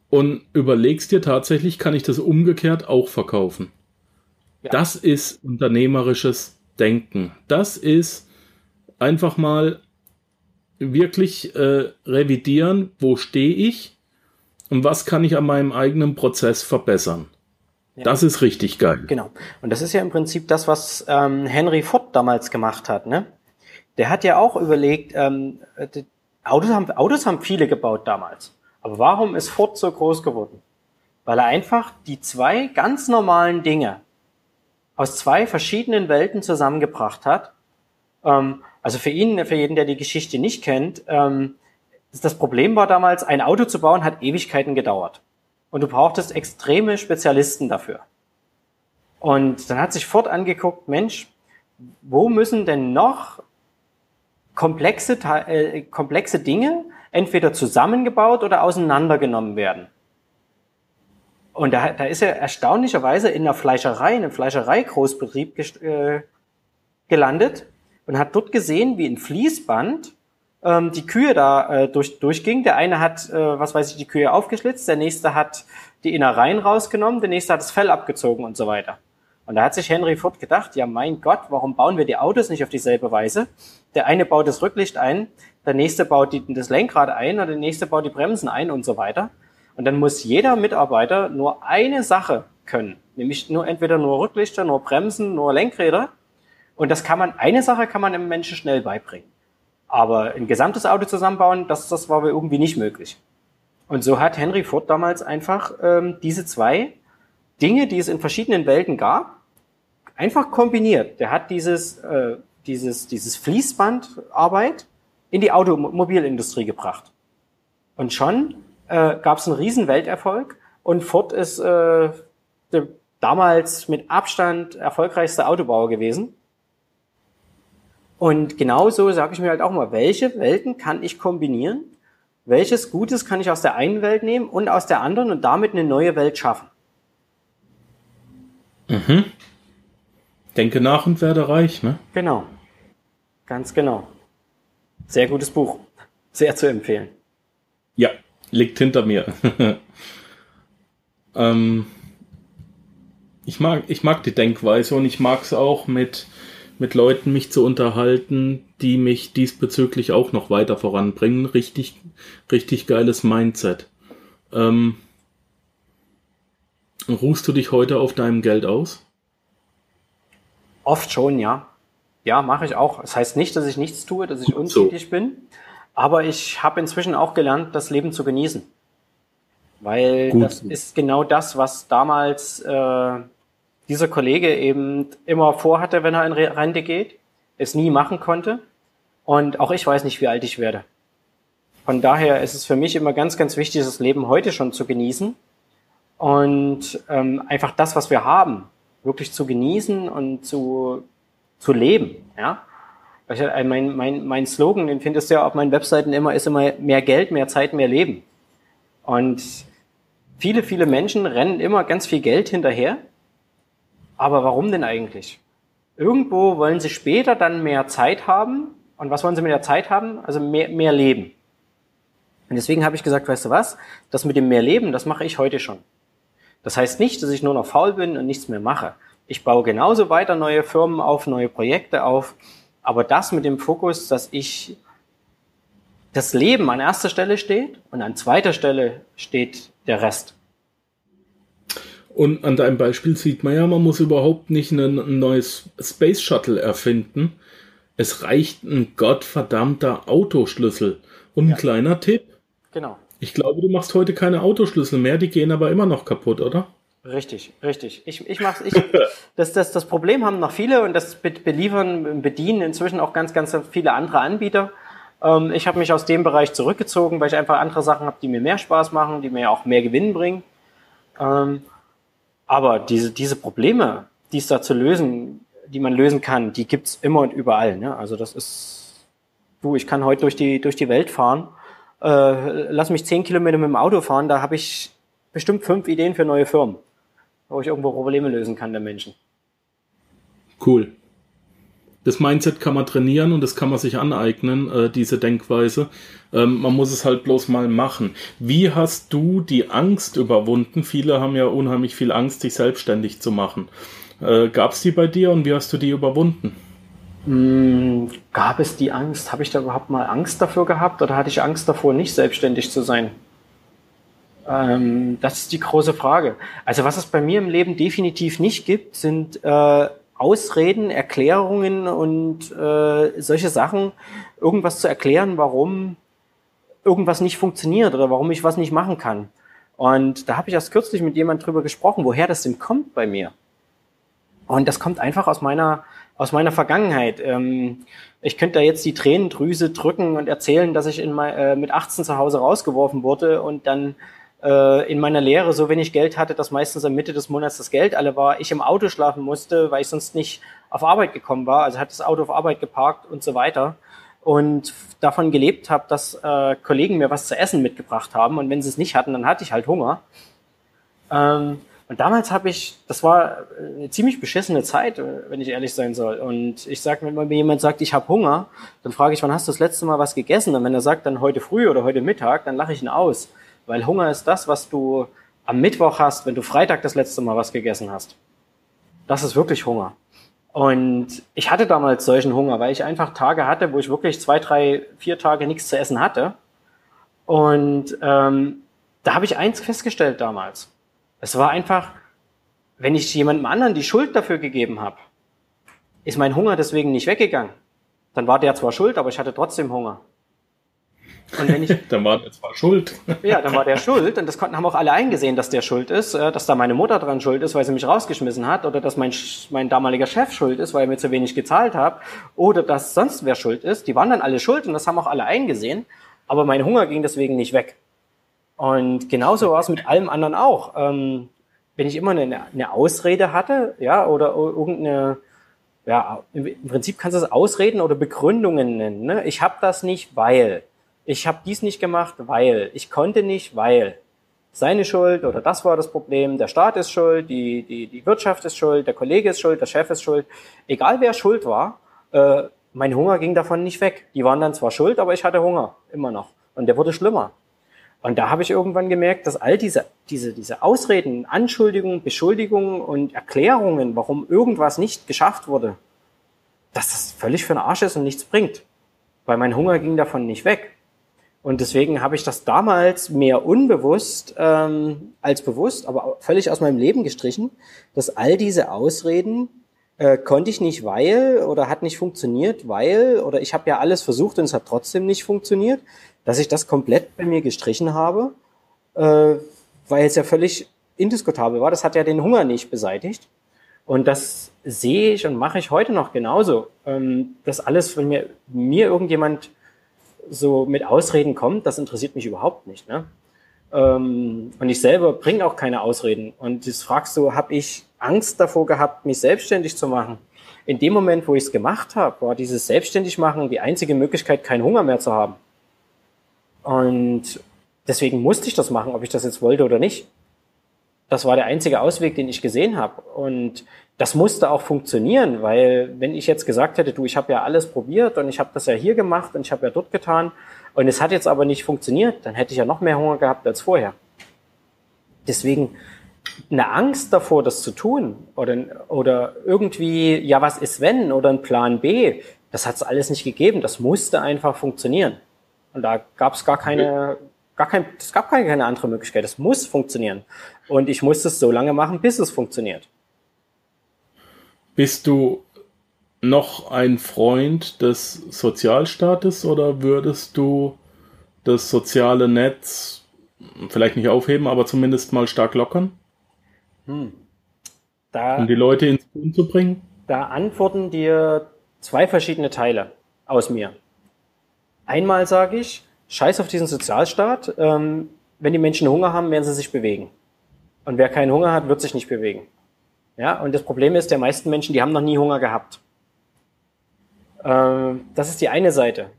und überlegst dir tatsächlich, kann ich das umgekehrt auch verkaufen? Das ist unternehmerisches Denken. Das ist einfach mal wirklich äh, revidieren, wo stehe ich und was kann ich an meinem eigenen Prozess verbessern. Ja. Das ist richtig geil. Genau. Und das ist ja im Prinzip das, was ähm, Henry Ford damals gemacht hat. Ne? Der hat ja auch überlegt, ähm, Autos, haben, Autos haben viele gebaut damals. Aber warum ist Ford so groß geworden? Weil er einfach die zwei ganz normalen Dinge, aus zwei verschiedenen Welten zusammengebracht hat. Ähm, also für ihn, für jeden, der die Geschichte nicht kennt, ähm, das Problem war damals, ein Auto zu bauen, hat Ewigkeiten gedauert. Und du brauchtest extreme Spezialisten dafür. Und dann hat sich Ford angeguckt, Mensch, wo müssen denn noch komplexe, äh, komplexe Dinge entweder zusammengebaut oder auseinandergenommen werden? Und da, da ist er erstaunlicherweise in der Fleischerei, in einem Fleischerei-Großbetrieb äh, gelandet und hat dort gesehen, wie ein Fließband ähm, die Kühe da äh, durch, durchging. Der eine hat, äh, was weiß ich, die Kühe aufgeschlitzt, der nächste hat die Innereien rausgenommen, der nächste hat das Fell abgezogen und so weiter. Und da hat sich Henry Ford gedacht, ja mein Gott, warum bauen wir die Autos nicht auf dieselbe Weise? Der eine baut das Rücklicht ein, der nächste baut die, das Lenkrad ein und der nächste baut die Bremsen ein und so weiter. Und dann muss jeder Mitarbeiter nur eine Sache können. Nämlich nur entweder nur Rücklichter, nur Bremsen, nur Lenkräder. Und das kann man, eine Sache kann man einem Menschen schnell beibringen. Aber ein gesamtes Auto zusammenbauen, das, das war irgendwie nicht möglich. Und so hat Henry Ford damals einfach ähm, diese zwei Dinge, die es in verschiedenen Welten gab, einfach kombiniert. Der hat dieses, äh, dieses, dieses Fließbandarbeit in die Automobilindustrie gebracht. Und schon äh, gab es einen riesen Welterfolg und Ford ist äh, damals mit Abstand erfolgreichste Autobauer gewesen. Und genauso sage ich mir halt auch mal, welche Welten kann ich kombinieren? Welches Gutes kann ich aus der einen Welt nehmen und aus der anderen und damit eine neue Welt schaffen? Mhm. Denke nach und werde reich, ne? Genau. Ganz genau. Sehr gutes Buch. Sehr zu empfehlen. Ja, liegt hinter mir. ähm, ich mag, ich mag die Denkweise und ich mag es auch mit, mit Leuten mich zu unterhalten, die mich diesbezüglich auch noch weiter voranbringen. Richtig, richtig geiles Mindset. Ähm, ruhst du dich heute auf deinem Geld aus? Oft schon, ja. Ja, mache ich auch. Das heißt nicht, dass ich nichts tue, dass ich untätig so. bin. Aber ich habe inzwischen auch gelernt, das Leben zu genießen. Weil Gut. das ist genau das, was damals äh, dieser Kollege eben immer vorhatte, wenn er in Rente geht, es nie machen konnte. Und auch ich weiß nicht, wie alt ich werde. Von daher ist es für mich immer ganz, ganz wichtig, das Leben heute schon zu genießen und ähm, einfach das, was wir haben, wirklich zu genießen und zu, zu leben. Ja? Äh, mein, mein, mein Slogan, den findest du ja auf meinen Webseiten immer, ist immer mehr Geld, mehr Zeit, mehr Leben. Und viele, viele Menschen rennen immer ganz viel Geld hinterher aber warum denn eigentlich? Irgendwo wollen sie später dann mehr Zeit haben. Und was wollen sie mit der Zeit haben? Also mehr, mehr Leben. Und deswegen habe ich gesagt, weißt du was? Das mit dem mehr Leben, das mache ich heute schon. Das heißt nicht, dass ich nur noch faul bin und nichts mehr mache. Ich baue genauso weiter neue Firmen auf, neue Projekte auf. Aber das mit dem Fokus, dass ich das Leben an erster Stelle steht und an zweiter Stelle steht der Rest. Und an deinem Beispiel sieht man ja, man muss überhaupt nicht ein neues Space Shuttle erfinden. Es reicht ein gottverdammter Autoschlüssel. Und ein ja. kleiner Tipp. Genau. Ich glaube, du machst heute keine Autoschlüssel mehr, die gehen aber immer noch kaputt, oder? Richtig, richtig. Ich, ich mach's, ich, das, das, das Problem haben noch viele und das beliefern, bedienen inzwischen auch ganz, ganz viele andere Anbieter. Ähm, ich habe mich aus dem Bereich zurückgezogen, weil ich einfach andere Sachen habe, die mir mehr Spaß machen, die mir auch mehr Gewinn bringen. Ähm, aber diese, diese Probleme, die es da zu lösen, die man lösen kann, die gibt's immer und überall. Ne? Also das ist, du, ich kann heute durch die, durch die Welt fahren, äh, lass mich zehn Kilometer mit dem Auto fahren, da habe ich bestimmt fünf Ideen für neue Firmen, wo ich irgendwo Probleme lösen kann der Menschen. Cool das Mindset kann man trainieren und das kann man sich aneignen, äh, diese Denkweise. Ähm, man muss es halt bloß mal machen. Wie hast du die Angst überwunden? Viele haben ja unheimlich viel Angst, sich selbstständig zu machen. Äh, Gab es die bei dir und wie hast du die überwunden? Hm, gab es die Angst? Habe ich da überhaupt mal Angst dafür gehabt oder hatte ich Angst davor, nicht selbstständig zu sein? Ähm, das ist die große Frage. Also was es bei mir im Leben definitiv nicht gibt, sind äh, Ausreden, Erklärungen und äh, solche Sachen, irgendwas zu erklären, warum irgendwas nicht funktioniert oder warum ich was nicht machen kann. Und da habe ich erst kürzlich mit jemand drüber gesprochen, woher das denn kommt bei mir. Und das kommt einfach aus meiner aus meiner Vergangenheit. Ähm, ich könnte da jetzt die Tränendrüse drücken und erzählen, dass ich in mein, äh, mit 18 zu Hause rausgeworfen wurde und dann in meiner Lehre so wenig Geld hatte, dass meistens am Mitte des Monats das Geld alle war, ich im Auto schlafen musste, weil ich sonst nicht auf Arbeit gekommen war, also hat das Auto auf Arbeit geparkt und so weiter und davon gelebt habe, dass äh, Kollegen mir was zu essen mitgebracht haben und wenn sie es nicht hatten, dann hatte ich halt Hunger. Ähm, und damals habe ich, das war eine ziemlich beschissene Zeit, äh, wenn ich ehrlich sein soll. Und ich sage, wenn mir jemand sagt, ich habe Hunger, dann frage ich, wann hast du das letzte Mal was gegessen? Und wenn er sagt, dann heute früh oder heute Mittag, dann lache ich ihn aus. Weil Hunger ist das, was du am Mittwoch hast, wenn du Freitag das letzte Mal was gegessen hast. Das ist wirklich Hunger. Und ich hatte damals solchen Hunger, weil ich einfach Tage hatte, wo ich wirklich zwei, drei, vier Tage nichts zu essen hatte. Und ähm, da habe ich eins festgestellt damals. Es war einfach, wenn ich jemandem anderen die Schuld dafür gegeben habe, ist mein Hunger deswegen nicht weggegangen. Dann war der zwar schuld, aber ich hatte trotzdem Hunger. Und wenn ich, dann war der zwar schuld. Ja, dann war der schuld und das konnten haben auch alle eingesehen, dass der schuld ist, äh, dass da meine Mutter dran schuld ist, weil sie mich rausgeschmissen hat oder dass mein, mein damaliger Chef schuld ist, weil er mir zu wenig gezahlt hat oder dass sonst wer schuld ist. Die waren dann alle schuld und das haben auch alle eingesehen, aber mein Hunger ging deswegen nicht weg. Und genauso war es mit allem anderen auch. Ähm, wenn ich immer eine, eine Ausrede hatte, ja, oder irgendeine, ja, im Prinzip kannst du es Ausreden oder Begründungen nennen. Ne? Ich habe das nicht, weil ich habe dies nicht gemacht, weil, ich konnte nicht, weil. Seine Schuld oder das war das Problem, der Staat ist schuld, die, die, die Wirtschaft ist schuld, der Kollege ist schuld, der Chef ist schuld. Egal wer schuld war, äh, mein Hunger ging davon nicht weg. Die waren dann zwar schuld, aber ich hatte Hunger, immer noch. Und der wurde schlimmer. Und da habe ich irgendwann gemerkt, dass all diese, diese, diese Ausreden, Anschuldigungen, Beschuldigungen und Erklärungen, warum irgendwas nicht geschafft wurde, dass das völlig für den Arsch ist und nichts bringt. Weil mein Hunger ging davon nicht weg. Und deswegen habe ich das damals mehr unbewusst ähm, als bewusst, aber völlig aus meinem Leben gestrichen, dass all diese Ausreden äh, konnte ich nicht, weil oder hat nicht funktioniert, weil oder ich habe ja alles versucht und es hat trotzdem nicht funktioniert, dass ich das komplett bei mir gestrichen habe, äh, weil es ja völlig indiskutabel war. Das hat ja den Hunger nicht beseitigt. Und das sehe ich und mache ich heute noch genauso. Ähm, das alles, wenn mir, mir irgendjemand so mit Ausreden kommt, das interessiert mich überhaupt nicht. Ne? Ähm, und ich selber bringe auch keine Ausreden. Und jetzt fragst du, habe ich Angst davor gehabt, mich selbstständig zu machen? In dem Moment, wo ich es gemacht habe, war dieses Selbstständigmachen die einzige Möglichkeit, keinen Hunger mehr zu haben. Und deswegen musste ich das machen, ob ich das jetzt wollte oder nicht. Das war der einzige Ausweg, den ich gesehen habe. Und das musste auch funktionieren, weil wenn ich jetzt gesagt hätte, du, ich habe ja alles probiert und ich habe das ja hier gemacht und ich habe ja dort getan und es hat jetzt aber nicht funktioniert, dann hätte ich ja noch mehr Hunger gehabt als vorher. Deswegen eine Angst davor, das zu tun oder, oder irgendwie, ja, was ist wenn oder ein Plan B, das hat es alles nicht gegeben. Das musste einfach funktionieren. Und da gab es gar keine, gar kein, es gab keine, keine andere Möglichkeit. Es muss funktionieren. Und ich muss es so lange machen, bis es funktioniert. Bist du noch ein Freund des Sozialstaates oder würdest du das soziale Netz vielleicht nicht aufheben, aber zumindest mal stark lockern? Hm. Da, um die Leute ins Tun zu bringen? Da antworten dir zwei verschiedene Teile aus mir. Einmal sage ich, scheiß auf diesen Sozialstaat. Ähm, wenn die Menschen Hunger haben, werden sie sich bewegen. Und wer keinen Hunger hat, wird sich nicht bewegen. Ja, und das Problem ist, der meisten Menschen, die haben noch nie Hunger gehabt. Ähm, das ist die eine Seite.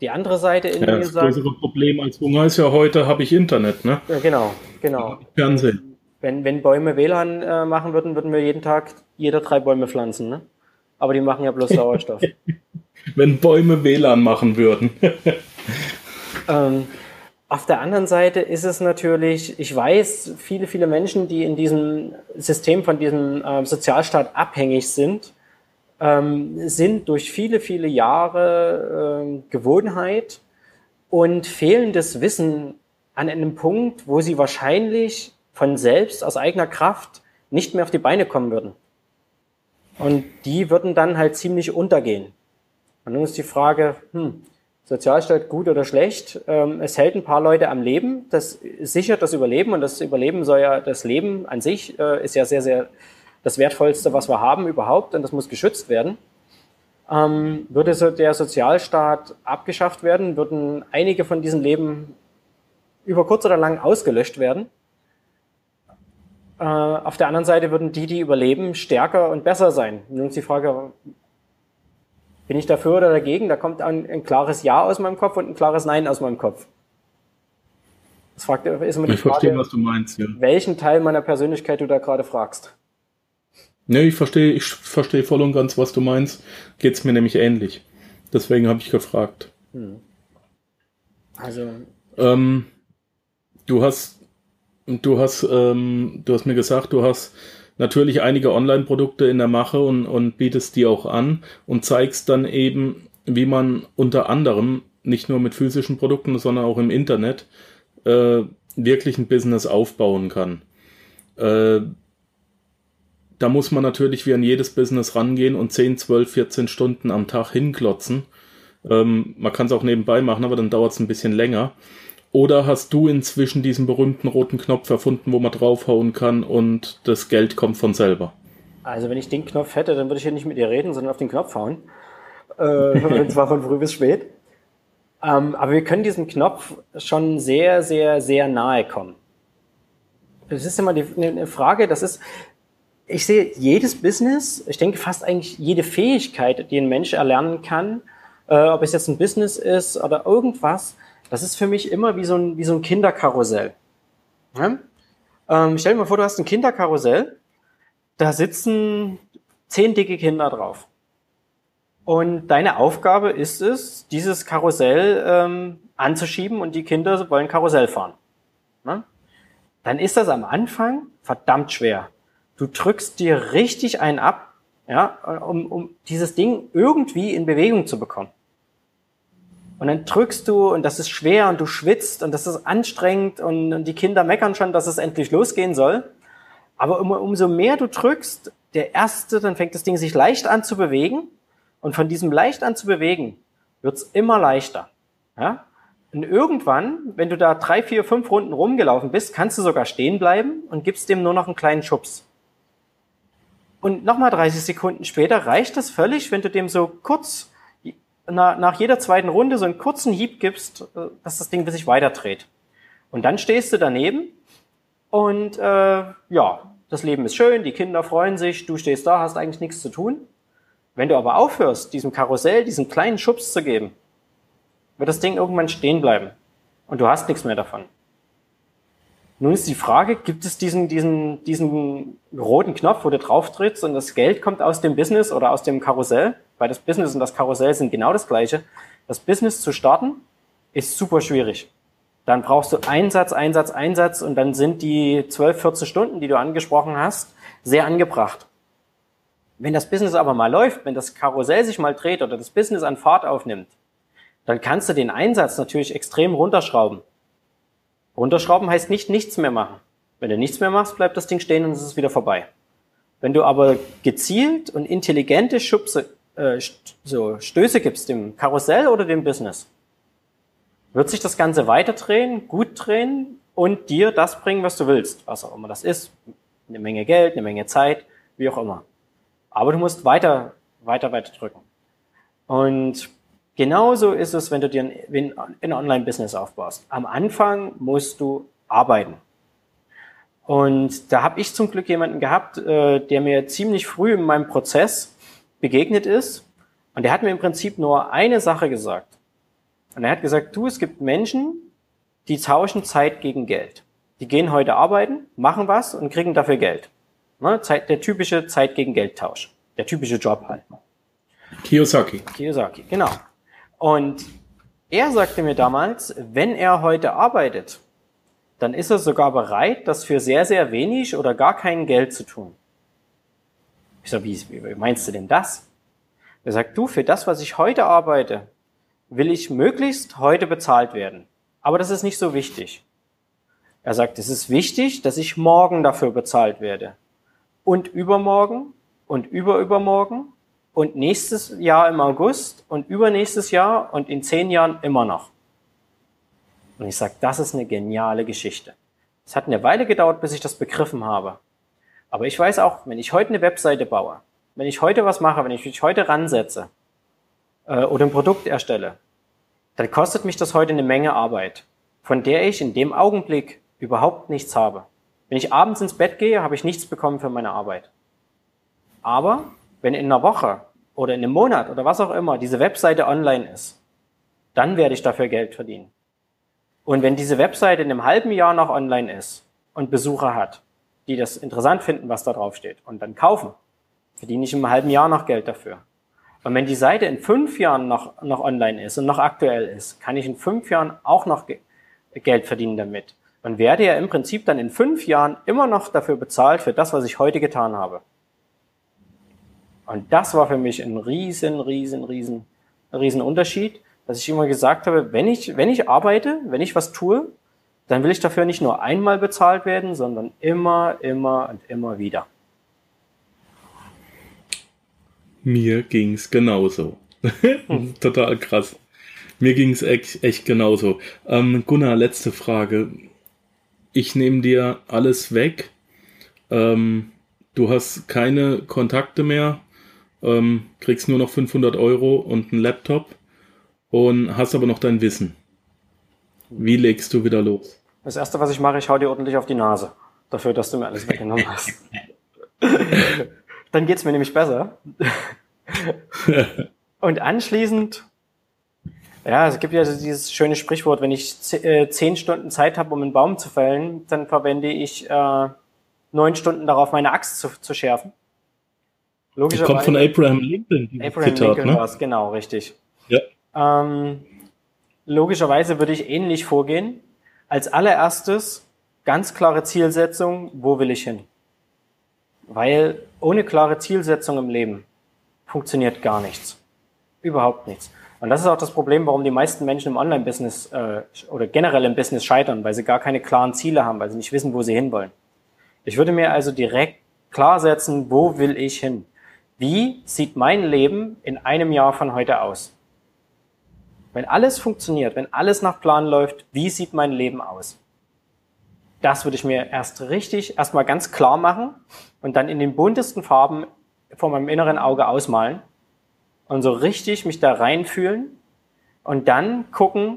Die andere Seite in ja, das sagt. Das größere Problem als Hunger ist ja heute, habe ich Internet, ne? Ja, genau, genau. Fernsehen. Wenn, wenn Bäume WLAN äh, machen würden, würden wir jeden Tag jeder drei Bäume pflanzen, ne? Aber die machen ja bloß Sauerstoff. wenn Bäume WLAN machen würden. ähm, auf der anderen Seite ist es natürlich, ich weiß, viele, viele Menschen, die in diesem System von diesem äh, Sozialstaat abhängig sind, ähm, sind durch viele, viele Jahre äh, Gewohnheit und fehlendes Wissen an einem Punkt, wo sie wahrscheinlich von selbst aus eigener Kraft nicht mehr auf die Beine kommen würden. Und die würden dann halt ziemlich untergehen. Und nun ist die Frage, hm, Sozialstaat gut oder schlecht. Ähm, es hält ein paar Leute am Leben. Das sichert das Überleben und das Überleben soll ja, das Leben an sich äh, ist ja sehr, sehr das Wertvollste, was wir haben überhaupt und das muss geschützt werden. Ähm, würde so der Sozialstaat abgeschafft werden, würden einige von diesen Leben über kurz oder lang ausgelöscht werden. Äh, auf der anderen Seite würden die, die überleben, stärker und besser sein. Nun ist die Frage, bin ich dafür oder dagegen? Da kommt ein, ein klares Ja aus meinem Kopf und ein klares Nein aus meinem Kopf. Das fragt, ist immer die ich Frage, verstehe, was du meinst, ja. welchen Teil meiner Persönlichkeit du da gerade fragst. Nee, ich verstehe, ich verstehe voll und ganz, was du meinst. Geht's mir nämlich ähnlich. Deswegen habe ich gefragt. Hm. Also. Ähm, du hast, du hast, ähm, du hast mir gesagt, du hast natürlich einige Online-Produkte in der Mache und, und bietest die auch an und zeigst dann eben, wie man unter anderem nicht nur mit physischen Produkten, sondern auch im Internet äh, wirklich ein Business aufbauen kann. Äh, da muss man natürlich wie an jedes Business rangehen und 10, 12, 14 Stunden am Tag hinklotzen. Ähm, man kann es auch nebenbei machen, aber dann dauert es ein bisschen länger. Oder hast du inzwischen diesen berühmten roten Knopf erfunden, wo man draufhauen kann und das Geld kommt von selber? Also wenn ich den Knopf hätte, dann würde ich hier nicht mit dir reden, sondern auf den Knopf hauen. Äh, und zwar von früh bis spät. Ähm, aber wir können diesem Knopf schon sehr, sehr, sehr nahe kommen. Das ist immer die, eine Frage, das ist, ich sehe jedes Business, ich denke fast eigentlich jede Fähigkeit, die ein Mensch erlernen kann, äh, ob es jetzt ein Business ist oder irgendwas, das ist für mich immer wie so ein, wie so ein Kinderkarussell. Ja? Ähm, stell dir mal vor, du hast ein Kinderkarussell, da sitzen zehn dicke Kinder drauf. Und deine Aufgabe ist es, dieses Karussell ähm, anzuschieben und die Kinder wollen Karussell fahren. Ne? Dann ist das am Anfang verdammt schwer. Du drückst dir richtig einen ab, ja, um, um dieses Ding irgendwie in Bewegung zu bekommen. Und dann drückst du und das ist schwer und du schwitzt und das ist anstrengend und, die Kinder meckern schon, dass es endlich losgehen soll. Aber um, umso mehr du drückst, der erste, dann fängt das Ding sich leicht an zu bewegen und von diesem leicht an zu bewegen, wird's immer leichter. Ja? Und irgendwann, wenn du da drei, vier, fünf Runden rumgelaufen bist, kannst du sogar stehen bleiben und gibst dem nur noch einen kleinen Schubs. Und nochmal 30 Sekunden später reicht das völlig, wenn du dem so kurz nach, nach jeder zweiten Runde so einen kurzen Hieb gibst, äh, dass das Ding sich weiter dreht. Und dann stehst du daneben und äh, ja, das Leben ist schön, die Kinder freuen sich, du stehst da, hast eigentlich nichts zu tun. Wenn du aber aufhörst, diesem Karussell diesen kleinen Schubs zu geben, wird das Ding irgendwann stehen bleiben und du hast nichts mehr davon. Nun ist die Frage, gibt es diesen, diesen, diesen roten Knopf, wo du drauf trittst und das Geld kommt aus dem Business oder aus dem Karussell? Weil das Business und das Karussell sind genau das gleiche. Das Business zu starten ist super schwierig. Dann brauchst du Einsatz, Einsatz, Einsatz und dann sind die 12, 14 Stunden, die du angesprochen hast, sehr angebracht. Wenn das Business aber mal läuft, wenn das Karussell sich mal dreht oder das Business an Fahrt aufnimmt, dann kannst du den Einsatz natürlich extrem runterschrauben. Runterschrauben heißt nicht nichts mehr machen. Wenn du nichts mehr machst, bleibt das Ding stehen und es ist wieder vorbei. Wenn du aber gezielt und intelligente Schubse, äh, so Stöße gibst dem Karussell oder dem Business, wird sich das Ganze weiter drehen, gut drehen und dir das bringen, was du willst, was auch immer das ist. Eine Menge Geld, eine Menge Zeit, wie auch immer. Aber du musst weiter, weiter, weiter drücken. Und genauso ist es, wenn du dir ein, ein Online-Business aufbaust. Am Anfang musst du arbeiten. Und da habe ich zum Glück jemanden gehabt, äh, der mir ziemlich früh in meinem Prozess begegnet ist. Und der hat mir im Prinzip nur eine Sache gesagt. Und er hat gesagt, du, es gibt Menschen, die tauschen Zeit gegen Geld. Die gehen heute arbeiten, machen was und kriegen dafür Geld. Ne? Zeit, der typische Zeit gegen Geld Tausch. Der typische Job halt. Kiyosaki. Kiyosaki, genau. Und er sagte mir damals, wenn er heute arbeitet, dann ist er sogar bereit, das für sehr, sehr wenig oder gar kein Geld zu tun. Ich so, wie, wie meinst du denn das? Er sagt, du, für das, was ich heute arbeite, will ich möglichst heute bezahlt werden. Aber das ist nicht so wichtig. Er sagt, es ist wichtig, dass ich morgen dafür bezahlt werde. Und übermorgen und überübermorgen und nächstes Jahr im August und übernächstes Jahr und in zehn Jahren immer noch. Und ich sage, das ist eine geniale Geschichte. Es hat eine Weile gedauert, bis ich das begriffen habe. Aber ich weiß auch, wenn ich heute eine Webseite baue, wenn ich heute was mache, wenn ich mich heute ransetze äh, oder ein Produkt erstelle, dann kostet mich das heute eine Menge Arbeit, von der ich in dem Augenblick überhaupt nichts habe. Wenn ich abends ins Bett gehe, habe ich nichts bekommen für meine Arbeit. Aber wenn in einer Woche oder in einem Monat oder was auch immer diese Webseite online ist, dann werde ich dafür Geld verdienen. Und wenn diese Webseite in einem halben Jahr noch online ist und Besucher hat, die das interessant finden, was da drauf steht, und dann kaufen, verdiene ich im halben Jahr noch Geld dafür. Und wenn die Seite in fünf Jahren noch, noch online ist und noch aktuell ist, kann ich in fünf Jahren auch noch Geld verdienen damit. Und werde ja im Prinzip dann in fünf Jahren immer noch dafür bezahlt für das, was ich heute getan habe. Und das war für mich ein riesen, riesen, riesen, riesen Unterschied, dass ich immer gesagt habe, wenn ich, wenn ich arbeite, wenn ich was tue, dann will ich dafür nicht nur einmal bezahlt werden, sondern immer, immer und immer wieder. Mir ging's genauso. Total krass. Mir ging es echt, echt genauso. Ähm, Gunnar, letzte Frage. Ich nehme dir alles weg. Ähm, du hast keine Kontakte mehr, ähm, kriegst nur noch 500 Euro und einen Laptop und hast aber noch dein Wissen. Wie legst du wieder los? Das erste, was ich mache, ich hau dir ordentlich auf die Nase. Dafür, dass du mir alles weggenommen hast. Dann geht's mir nämlich besser. Und anschließend, ja, es gibt ja dieses schöne Sprichwort, wenn ich äh, zehn Stunden Zeit habe, um einen Baum zu fällen, dann verwende ich äh, neun Stunden darauf, meine Axt zu, zu schärfen. Logischerweise. kommt von Abraham Lincoln. Abraham Zitat, Lincoln ne? war es, genau, richtig. Ja. Ähm, logischerweise würde ich ähnlich vorgehen. Als allererstes ganz klare Zielsetzung, wo will ich hin? Weil ohne klare Zielsetzung im Leben funktioniert gar nichts. Überhaupt nichts. Und das ist auch das Problem, warum die meisten Menschen im Online-Business äh, oder generell im Business scheitern, weil sie gar keine klaren Ziele haben, weil sie nicht wissen, wo sie hinwollen. Ich würde mir also direkt klar setzen, wo will ich hin? Wie sieht mein Leben in einem Jahr von heute aus? Wenn alles funktioniert, wenn alles nach Plan läuft, wie sieht mein Leben aus? Das würde ich mir erst richtig, erstmal ganz klar machen und dann in den buntesten Farben vor meinem inneren Auge ausmalen und so richtig mich da reinfühlen und dann gucken,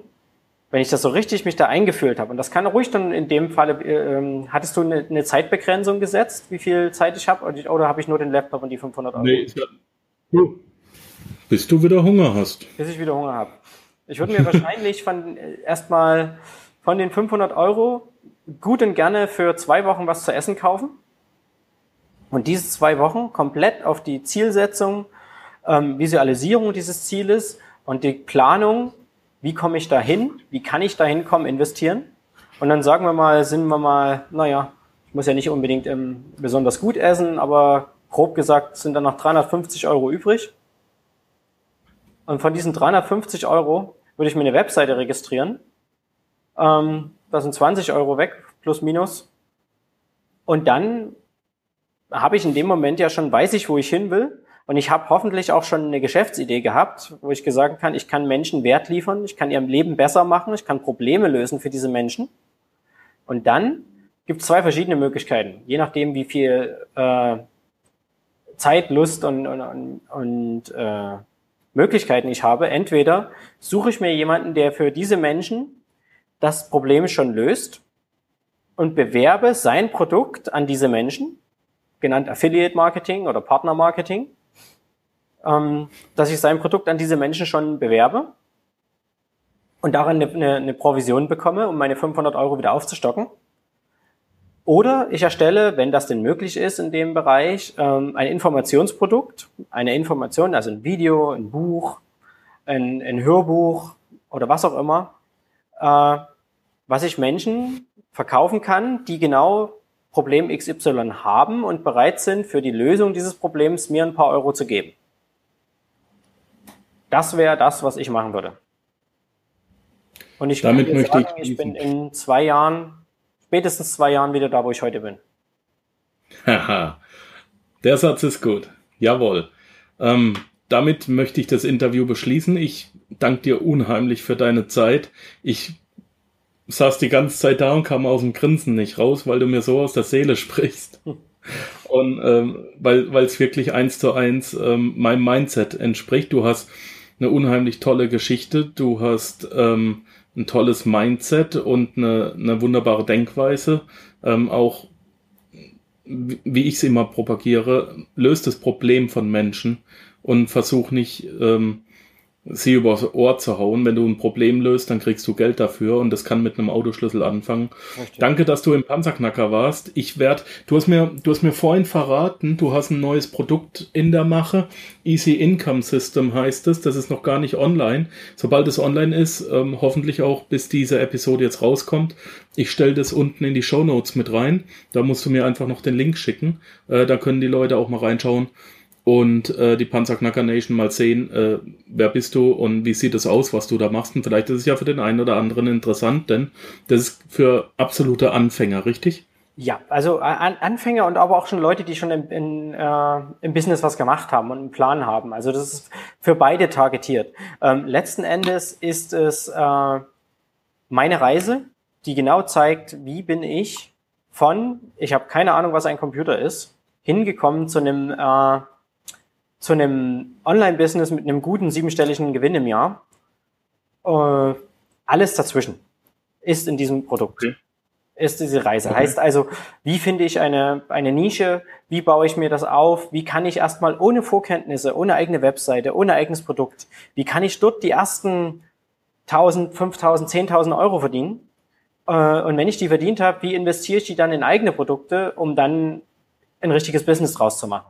wenn ich das so richtig mich da eingefühlt habe. Und das kann ruhig dann in dem Falle, äh, ähm, hattest du eine, eine, Zeitbegrenzung gesetzt, wie viel Zeit ich habe, oder, oder habe ich nur den Laptop und die 500 Euro? Nee, ja. bis du wieder Hunger hast. Bis ich wieder Hunger habe. Ich würde mir wahrscheinlich von äh, erstmal von den 500 Euro gut und gerne für zwei Wochen was zu essen kaufen. Und diese zwei Wochen komplett auf die Zielsetzung, ähm, Visualisierung dieses Zieles und die Planung, wie komme ich da hin, wie kann ich da hinkommen, investieren. Und dann sagen wir mal, sind wir mal, naja, ich muss ja nicht unbedingt ähm, besonders gut essen, aber grob gesagt sind dann noch 350 Euro übrig. Und von diesen 350 Euro würde ich mir eine Webseite registrieren. Ähm, da sind 20 Euro weg, plus minus. Und dann habe ich in dem Moment ja schon, weiß ich, wo ich hin will. Und ich habe hoffentlich auch schon eine Geschäftsidee gehabt, wo ich gesagt kann, ich kann Menschen Wert liefern, ich kann ihr Leben besser machen, ich kann Probleme lösen für diese Menschen. Und dann gibt es zwei verschiedene Möglichkeiten, je nachdem, wie viel äh, Zeit, Lust und, und, und äh, Möglichkeiten ich habe. Entweder suche ich mir jemanden, der für diese Menschen das Problem schon löst und bewerbe sein Produkt an diese Menschen, genannt Affiliate Marketing oder Partner Marketing, ähm, dass ich sein Produkt an diese Menschen schon bewerbe und daran eine, eine, eine Provision bekomme, um meine 500 Euro wieder aufzustocken. Oder ich erstelle, wenn das denn möglich ist in dem Bereich, ähm, ein Informationsprodukt, eine Information, also ein Video, ein Buch, ein, ein Hörbuch oder was auch immer, äh, was ich Menschen verkaufen kann, die genau Problem XY haben und bereit sind, für die Lösung dieses Problems mir ein paar Euro zu geben. Das wäre das, was ich machen würde. Und ich Damit möchte sagen, ich, ich bin in zwei Jahren spätestens zwei Jahren wieder da, wo ich heute bin. Haha, der Satz ist gut. Jawohl. Ähm, damit möchte ich das Interview beschließen. Ich danke dir unheimlich für deine Zeit. Ich saß die ganze Zeit da und kam aus dem Grinsen nicht raus, weil du mir so aus der Seele sprichst. Und ähm, weil weil es wirklich eins zu eins ähm, meinem Mindset entspricht. Du hast eine unheimlich tolle Geschichte. Du hast ähm, ein tolles Mindset und eine, eine wunderbare Denkweise. Ähm, auch, wie ich es immer propagiere, löst das Problem von Menschen und versuch nicht, ähm, sie übers Ohr zu hauen. Wenn du ein Problem löst, dann kriegst du Geld dafür und das kann mit einem Autoschlüssel anfangen. Richtig. Danke, dass du im Panzerknacker warst. Ich werde, du hast mir, du hast mir vorhin verraten, du hast ein neues Produkt in der Mache. Easy Income System heißt es. Das ist noch gar nicht online. Sobald es online ist, ähm, hoffentlich auch bis diese Episode jetzt rauskommt. Ich stelle das unten in die Show Notes mit rein. Da musst du mir einfach noch den Link schicken. Äh, da können die Leute auch mal reinschauen und äh, die Panzerknacker Nation mal sehen, äh, wer bist du und wie sieht es aus, was du da machst. Und vielleicht ist es ja für den einen oder anderen interessant, denn das ist für absolute Anfänger, richtig? Ja, also an, Anfänger und aber auch schon Leute, die schon in, in, äh, im Business was gemacht haben und einen Plan haben. Also das ist für beide targetiert. Ähm, letzten Endes ist es äh, meine Reise, die genau zeigt, wie bin ich von, ich habe keine Ahnung, was ein Computer ist, hingekommen zu einem äh, zu einem Online-Business mit einem guten siebenstelligen Gewinn im Jahr. Äh, alles dazwischen ist in diesem Produkt. Okay. Ist diese Reise. Okay. Heißt also, wie finde ich eine, eine Nische? Wie baue ich mir das auf? Wie kann ich erstmal ohne Vorkenntnisse, ohne eigene Webseite, ohne eigenes Produkt, wie kann ich dort die ersten 1000, 5000, 10.000 Euro verdienen? Äh, und wenn ich die verdient habe, wie investiere ich die dann in eigene Produkte, um dann ein richtiges Business draus zu machen?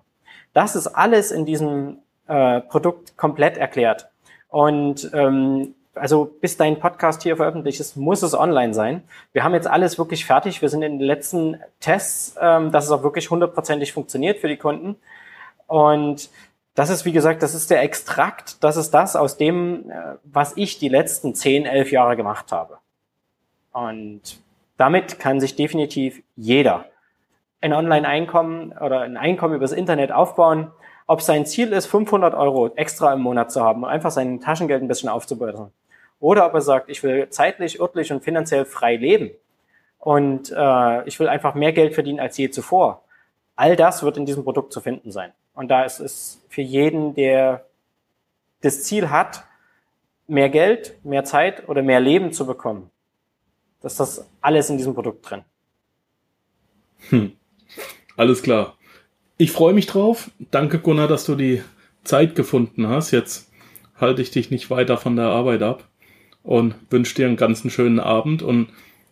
Das ist alles in diesem äh, Produkt komplett erklärt. Und ähm, also bis dein Podcast hier veröffentlicht ist, muss es online sein. Wir haben jetzt alles wirklich fertig. Wir sind in den letzten Tests, ähm, dass es auch wirklich hundertprozentig funktioniert für die Kunden. Und das ist, wie gesagt, das ist der Extrakt, das ist das aus dem, äh, was ich die letzten zehn, elf Jahre gemacht habe. Und damit kann sich definitiv jeder ein Online-Einkommen oder ein Einkommen übers Internet aufbauen. Ob sein Ziel ist, 500 Euro extra im Monat zu haben und einfach sein Taschengeld ein bisschen aufzubessern. Oder ob er sagt, ich will zeitlich, örtlich und finanziell frei leben und äh, ich will einfach mehr Geld verdienen als je zuvor. All das wird in diesem Produkt zu finden sein. Und da ist es für jeden, der das Ziel hat, mehr Geld, mehr Zeit oder mehr Leben zu bekommen, dass das alles in diesem Produkt drin. Hm. Alles klar. Ich freue mich drauf. Danke, Gunnar, dass du die Zeit gefunden hast. Jetzt halte ich dich nicht weiter von der Arbeit ab und wünsche dir einen ganzen schönen Abend und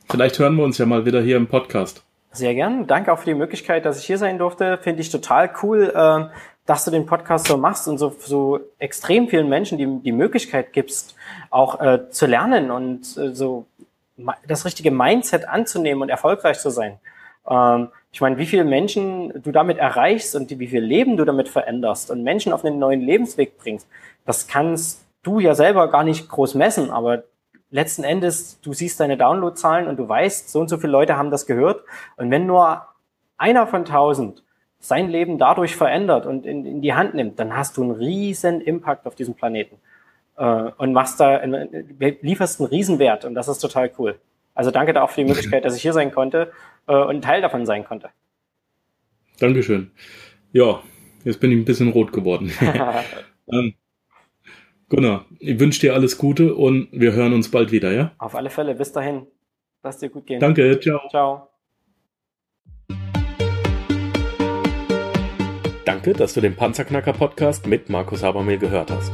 vielleicht hören wir uns ja mal wieder hier im Podcast. Sehr gern. Danke auch für die Möglichkeit, dass ich hier sein durfte. Finde ich total cool, äh, dass du den Podcast so machst und so, so extrem vielen Menschen die, die Möglichkeit gibst, auch äh, zu lernen und äh, so das richtige Mindset anzunehmen und erfolgreich zu sein. Ähm, ich meine, wie viele Menschen du damit erreichst und wie viel Leben du damit veränderst und Menschen auf einen neuen Lebensweg bringst, das kannst du ja selber gar nicht groß messen, aber letzten Endes, du siehst deine Downloadzahlen und du weißt, so und so viele Leute haben das gehört. Und wenn nur einer von tausend sein Leben dadurch verändert und in, in die Hand nimmt, dann hast du einen riesen Impact auf diesem Planeten. Äh, und machst da, lieferst einen Riesenwert und das ist total cool. Also danke da auch für die Möglichkeit, dass ich hier sein konnte äh, und Teil davon sein konnte. Dankeschön. Ja, jetzt bin ich ein bisschen rot geworden. ähm, Gunnar, ich wünsche dir alles Gute und wir hören uns bald wieder, ja? Auf alle Fälle. Bis dahin. Lass dir gut gehen. Danke. Ciao. Ciao. Danke, dass du den Panzerknacker Podcast mit Markus Habermehl gehört hast.